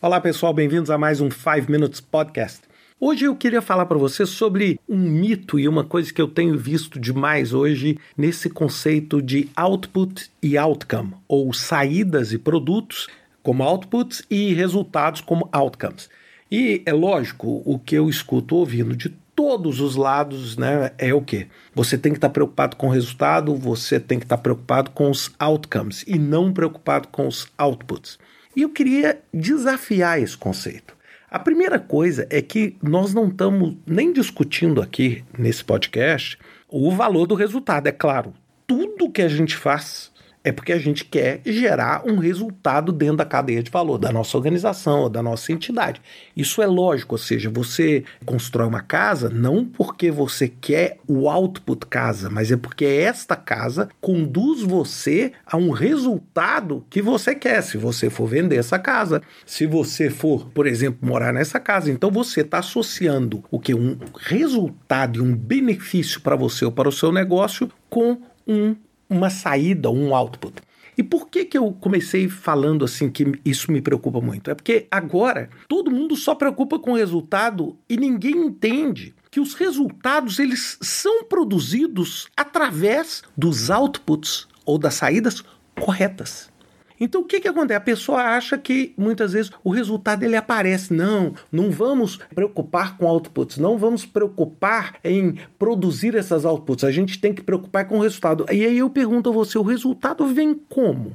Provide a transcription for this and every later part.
Olá pessoal, bem-vindos a mais um 5 Minutes Podcast. Hoje eu queria falar para você sobre um mito e uma coisa que eu tenho visto demais hoje nesse conceito de output e outcome, ou saídas e produtos como outputs e resultados como outcomes. E é lógico, o que eu escuto ouvindo de todos os lados, né, é o que? Você tem que estar tá preocupado com o resultado, você tem que estar tá preocupado com os outcomes e não preocupado com os outputs. E eu queria desafiar esse conceito. A primeira coisa é que nós não estamos nem discutindo aqui nesse podcast o valor do resultado. É claro, tudo que a gente faz é porque a gente quer gerar um resultado dentro da cadeia de valor da nossa organização ou da nossa entidade. Isso é lógico, ou seja, você constrói uma casa não porque você quer o output casa, mas é porque esta casa conduz você a um resultado que você quer. Se você for vender essa casa, se você for, por exemplo, morar nessa casa, então você está associando o que um resultado e um benefício para você ou para o seu negócio com um uma saída, um output. E por que, que eu comecei falando assim que isso me preocupa muito? É porque agora todo mundo só preocupa com o resultado e ninguém entende que os resultados eles são produzidos através dos outputs ou das saídas corretas. Então o que, que acontece? A pessoa acha que muitas vezes o resultado ele aparece. Não, não vamos preocupar com outputs, não vamos preocupar em produzir essas outputs. A gente tem que preocupar com o resultado. E aí eu pergunto a você: o resultado vem como?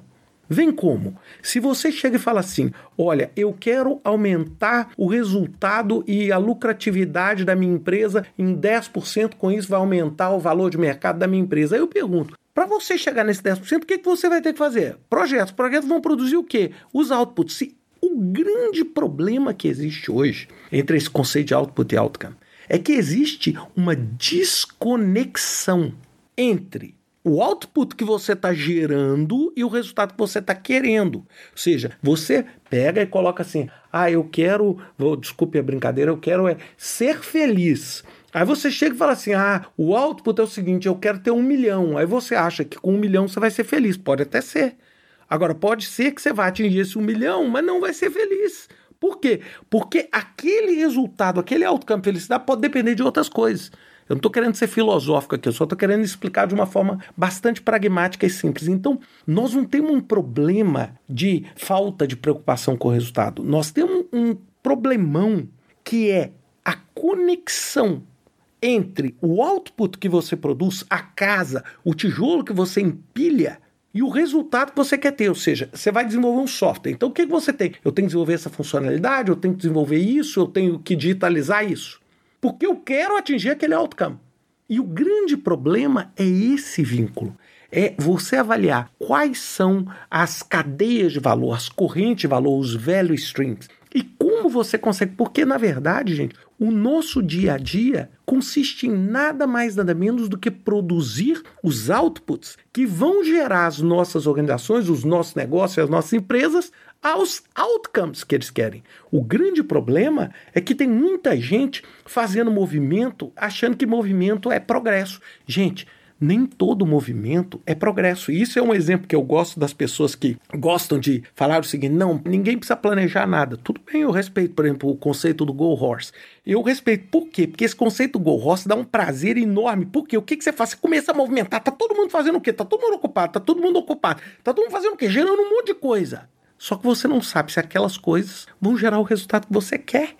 Vem como? Se você chega e fala assim: olha, eu quero aumentar o resultado e a lucratividade da minha empresa em 10%, com isso vai aumentar o valor de mercado da minha empresa. Aí eu pergunto: para você chegar nesse 10%, o que, que você vai ter que fazer? Projetos. Projetos vão produzir o quê? Os outputs. Se o grande problema que existe hoje entre esse conceito de output e outcome é que existe uma desconexão entre o output que você está gerando e o resultado que você está querendo. Ou seja, você pega e coloca assim: ah, eu quero, vou, desculpe a brincadeira, eu quero é ser feliz. Aí você chega e fala assim: ah, o output é o seguinte, eu quero ter um milhão. Aí você acha que com um milhão você vai ser feliz. Pode até ser. Agora, pode ser que você vai atingir esse um milhão, mas não vai ser feliz. Por quê? Porque aquele resultado, aquele outcome felicidade pode depender de outras coisas. Eu não estou querendo ser filosófico aqui, eu só estou querendo explicar de uma forma bastante pragmática e simples. Então, nós não temos um problema de falta de preocupação com o resultado. Nós temos um problemão que é a conexão entre o output que você produz, a casa, o tijolo que você empilha e o resultado que você quer ter. Ou seja, você vai desenvolver um software. Então, o que, você tem? Eu tenho que desenvolver essa funcionalidade, eu tenho que desenvolver isso, eu tenho que digitalizar isso. Porque eu quero atingir aquele outcome. E o grande problema é esse vínculo. É você avaliar quais são as cadeias de valor, as correntes de valor, os value streams. E como você consegue? Porque, na verdade, gente, o nosso dia a dia consiste em nada mais, nada menos do que produzir os outputs que vão gerar as nossas organizações, os nossos negócios, as nossas empresas aos outcomes que eles querem. O grande problema é que tem muita gente fazendo movimento achando que movimento é progresso. Gente, nem todo movimento é progresso. E isso é um exemplo que eu gosto das pessoas que gostam de falar o seguinte: não, ninguém precisa planejar nada. Tudo bem, eu respeito, por exemplo, o conceito do Go Horse. Eu respeito. Por quê? Porque esse conceito do Go Horse dá um prazer enorme. Por quê? O que, que você faz? Você começa a movimentar, tá todo mundo fazendo o quê? Tá todo mundo ocupado, tá todo mundo ocupado, tá todo mundo fazendo o quê? Gerando um monte de coisa. Só que você não sabe se aquelas coisas vão gerar o resultado que você quer.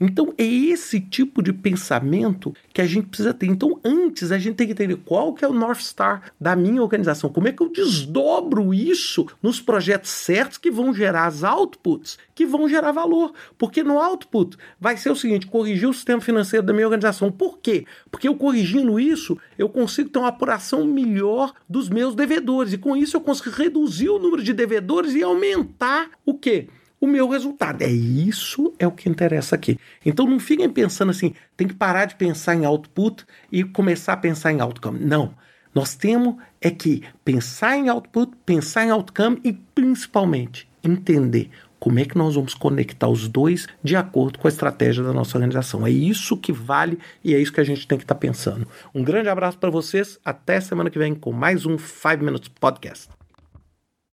Então é esse tipo de pensamento que a gente precisa ter. Então antes a gente tem que entender qual que é o North Star da minha organização, como é que eu desdobro isso nos projetos certos que vão gerar as outputs, que vão gerar valor. Porque no output vai ser o seguinte, corrigir o sistema financeiro da minha organização. Por quê? Porque eu corrigindo isso, eu consigo ter uma apuração melhor dos meus devedores e com isso eu consigo reduzir o número de devedores e aumentar o quê? O meu resultado. É isso é o que interessa aqui. Então não fiquem pensando assim, tem que parar de pensar em output e começar a pensar em outcome. Não. Nós temos é que pensar em output, pensar em outcome e principalmente entender como é que nós vamos conectar os dois de acordo com a estratégia da nossa organização. É isso que vale e é isso que a gente tem que estar tá pensando. Um grande abraço para vocês, até semana que vem com mais um 5 Minutes Podcast.